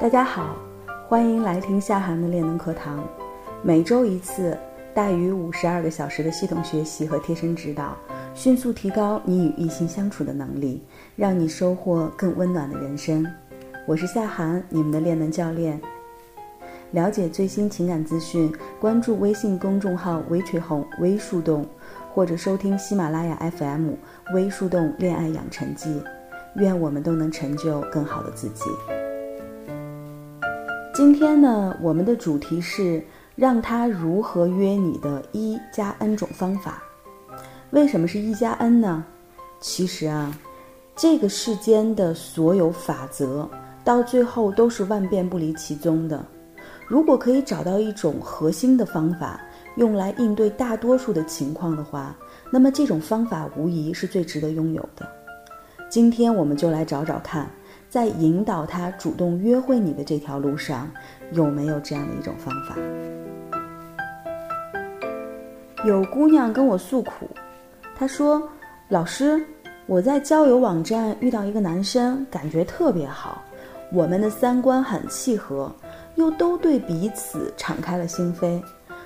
大家好，欢迎来听夏涵的练能课堂。每周一次，大于五十二个小时的系统学习和贴身指导，迅速提高你与异性相处的能力，让你收获更温暖的人生。我是夏涵，你们的练能教练。了解最新情感资讯，关注微信公众号“微吹红微树洞”，或者收听喜马拉雅 FM“ 微树洞恋爱养成记”。愿我们都能成就更好的自己。今天呢，我们的主题是让他如何约你的一加 N 种方法。为什么是一加 N 呢？其实啊，这个世间的所有法则到最后都是万变不离其宗的。如果可以找到一种核心的方法，用来应对大多数的情况的话，那么这种方法无疑是最值得拥有的。今天我们就来找找看，在引导他主动约会你的这条路上，有没有这样的一种方法。有姑娘跟我诉苦，她说：“老师，我在交友网站遇到一个男生，感觉特别好，我们的三观很契合，又都对彼此敞开了心扉。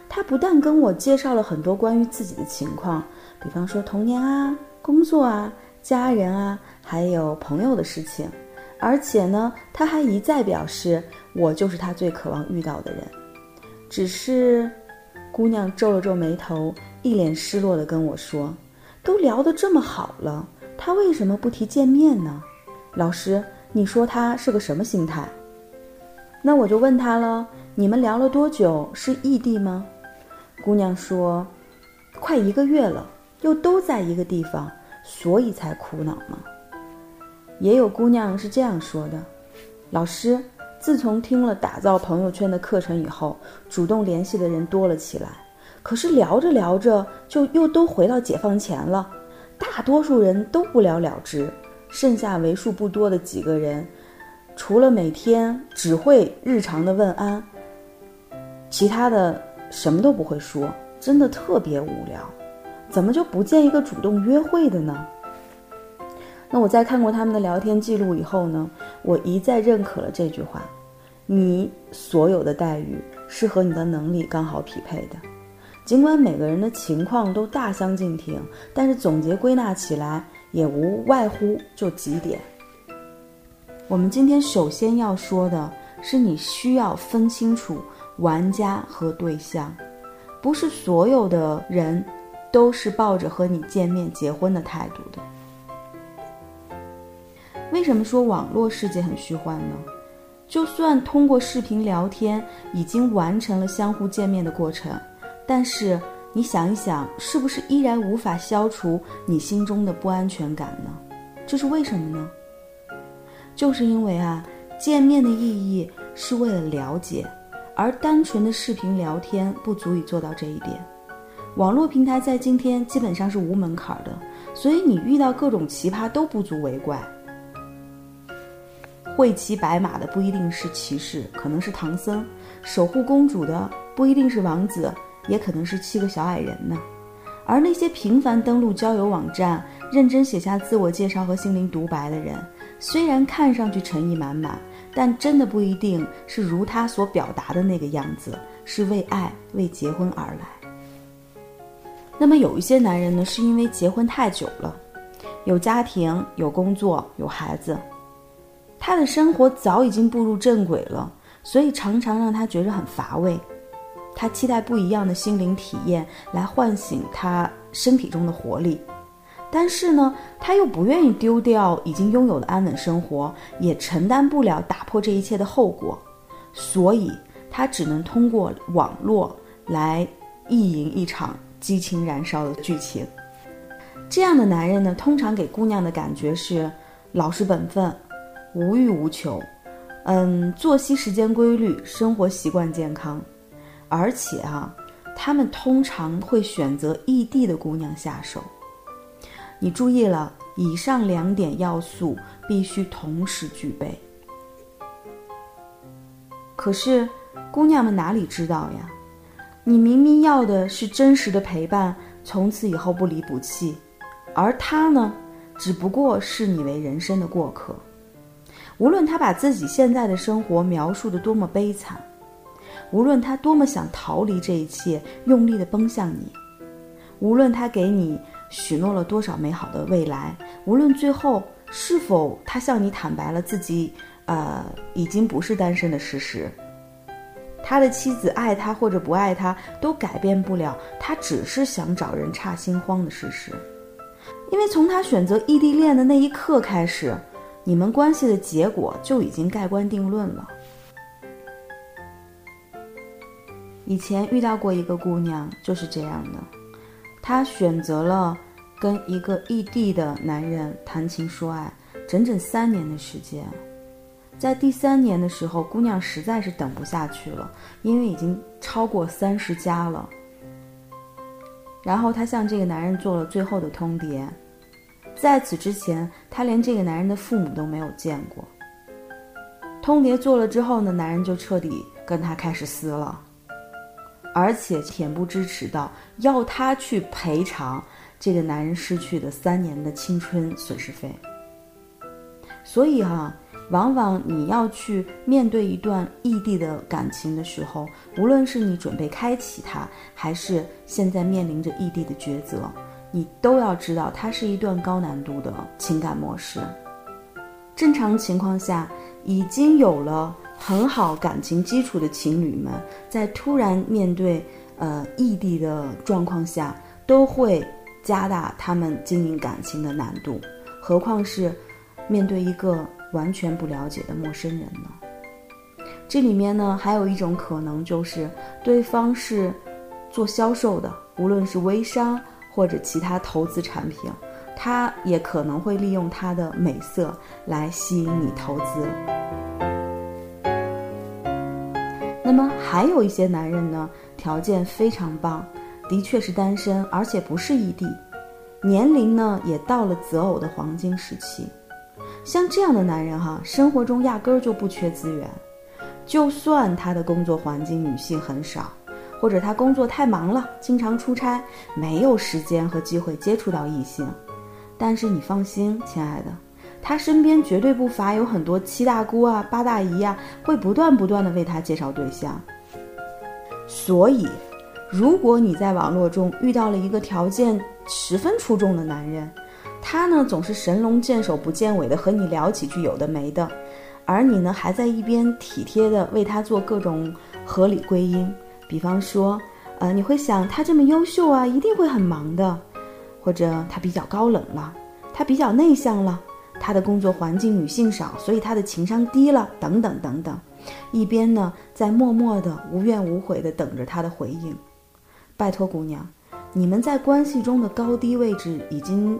他不但跟我介绍了很多关于自己的情况，比方说童年啊、工作啊。”家人啊，还有朋友的事情，而且呢，他还一再表示我就是他最渴望遇到的人。只是，姑娘皱了皱眉头，一脸失落的跟我说：“都聊得这么好了，他为什么不提见面呢？”老师，你说他是个什么心态？那我就问他了：“你们聊了多久？是异地吗？”姑娘说：“快一个月了，又都在一个地方。”所以才苦恼吗？也有姑娘是这样说的：“老师，自从听了打造朋友圈的课程以后，主动联系的人多了起来。可是聊着聊着，就又都回到解放前了。大多数人都不了了之，剩下为数不多的几个人，除了每天只会日常的问安，其他的什么都不会说，真的特别无聊。”怎么就不见一个主动约会的呢？那我在看过他们的聊天记录以后呢，我一再认可了这句话：你所有的待遇是和你的能力刚好匹配的。尽管每个人的情况都大相径庭，但是总结归纳起来也无外乎就几点。我们今天首先要说的是，你需要分清楚玩家和对象，不是所有的人。都是抱着和你见面结婚的态度的。为什么说网络世界很虚幻呢？就算通过视频聊天已经完成了相互见面的过程，但是你想一想，是不是依然无法消除你心中的不安全感呢？这是为什么呢？就是因为啊，见面的意义是为了了解，而单纯的视频聊天不足以做到这一点。网络平台在今天基本上是无门槛的，所以你遇到各种奇葩都不足为怪。会骑白马的不一定是骑士，可能是唐僧；守护公主的不一定是王子，也可能是七个小矮人呢。而那些频繁登录交友网站、认真写下自我介绍和心灵独白的人，虽然看上去诚意满满，但真的不一定是如他所表达的那个样子，是为爱、为结婚而来。那么有一些男人呢，是因为结婚太久了，有家庭、有工作、有孩子，他的生活早已经步入正轨了，所以常常让他觉得很乏味。他期待不一样的心灵体验来唤醒他身体中的活力，但是呢，他又不愿意丢掉已经拥有的安稳生活，也承担不了打破这一切的后果，所以他只能通过网络来意淫一场。激情燃烧的剧情，这样的男人呢，通常给姑娘的感觉是老实本分、无欲无求，嗯，作息时间规律，生活习惯健康，而且啊，他们通常会选择异地的姑娘下手。你注意了，以上两点要素必须同时具备。可是，姑娘们哪里知道呀？你明明要的是真实的陪伴，从此以后不离不弃，而他呢，只不过视你为人生的过客。无论他把自己现在的生活描述的多么悲惨，无论他多么想逃离这一切，用力的奔向你，无论他给你许诺了多少美好的未来，无论最后是否他向你坦白了自己，呃，已经不是单身的事实，他的妻子爱他或者不爱他，都改变不了他只是想找人差心慌的事实，因为从他选择异地恋的那一刻开始。你们关系的结果就已经盖棺定论了。以前遇到过一个姑娘，就是这样的，她选择了跟一个异地的男人谈情说爱，整整三年的时间。在第三年的时候，姑娘实在是等不下去了，因为已经超过三十加了。然后她向这个男人做了最后的通牒。在此之前，她连这个男人的父母都没有见过。通牒做了之后呢，男人就彻底跟她开始撕了，而且恬不知耻到要她去赔偿这个男人失去的三年的青春损失费。所以哈，往往你要去面对一段异地的感情的时候，无论是你准备开启它，还是现在面临着异地的抉择。你都要知道，它是一段高难度的情感模式。正常情况下，已经有了很好感情基础的情侣们，在突然面对呃异地的状况下，都会加大他们经营感情的难度。何况是面对一个完全不了解的陌生人呢？这里面呢，还有一种可能就是对方是做销售的，无论是微商。或者其他投资产品，他也可能会利用他的美色来吸引你投资。那么还有一些男人呢，条件非常棒，的确是单身，而且不是异地，年龄呢也到了择偶的黄金时期。像这样的男人哈，生活中压根儿就不缺资源，就算他的工作环境女性很少。或者他工作太忙了，经常出差，没有时间和机会接触到异性。但是你放心，亲爱的，他身边绝对不乏有很多七大姑啊、八大姨呀，会不断不断的为他介绍对象。所以，如果你在网络中遇到了一个条件十分出众的男人，他呢总是神龙见首不见尾的和你聊几句有的没的，而你呢还在一边体贴的为他做各种合理归因。比方说，呃，你会想他这么优秀啊，一定会很忙的，或者他比较高冷了，他比较内向了，他的工作环境女性少，所以他的情商低了，等等等等。一边呢，在默默的无怨无悔的等着他的回应。拜托姑娘，你们在关系中的高低位置已经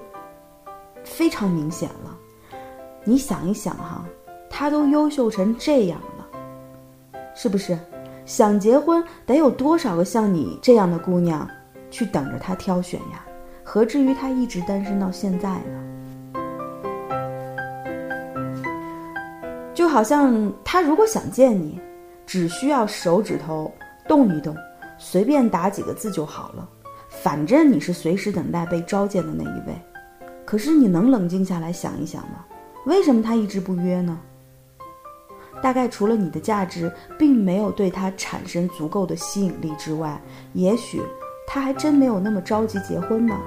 非常明显了。你想一想哈，他都优秀成这样了，是不是？想结婚得有多少个像你这样的姑娘，去等着他挑选呀？何至于他一直单身到现在呢？就好像他如果想见你，只需要手指头动一动，随便打几个字就好了。反正你是随时等待被召见的那一位。可是你能冷静下来想一想吗？为什么他一直不约呢？大概除了你的价值并没有对他产生足够的吸引力之外，也许他还真没有那么着急结婚呢。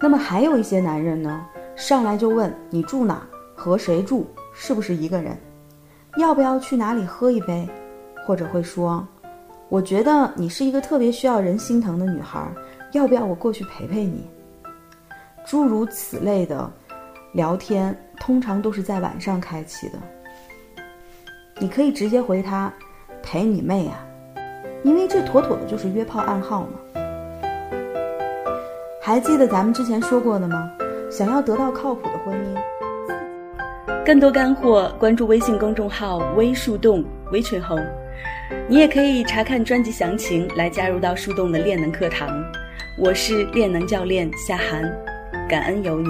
那么还有一些男人呢，上来就问你住哪，和谁住，是不是一个人，要不要去哪里喝一杯，或者会说，我觉得你是一个特别需要人心疼的女孩，要不要我过去陪陪你？诸如此类的。聊天通常都是在晚上开启的，你可以直接回他：“陪你妹啊！”因为这妥妥的就是约炮暗号嘛。还记得咱们之前说过的吗？想要得到靠谱的婚姻，更多干货关注微信公众号“微树洞微吹红”，你也可以查看专辑详情来加入到树洞的练能课堂。我是练能教练夏涵，感恩有你。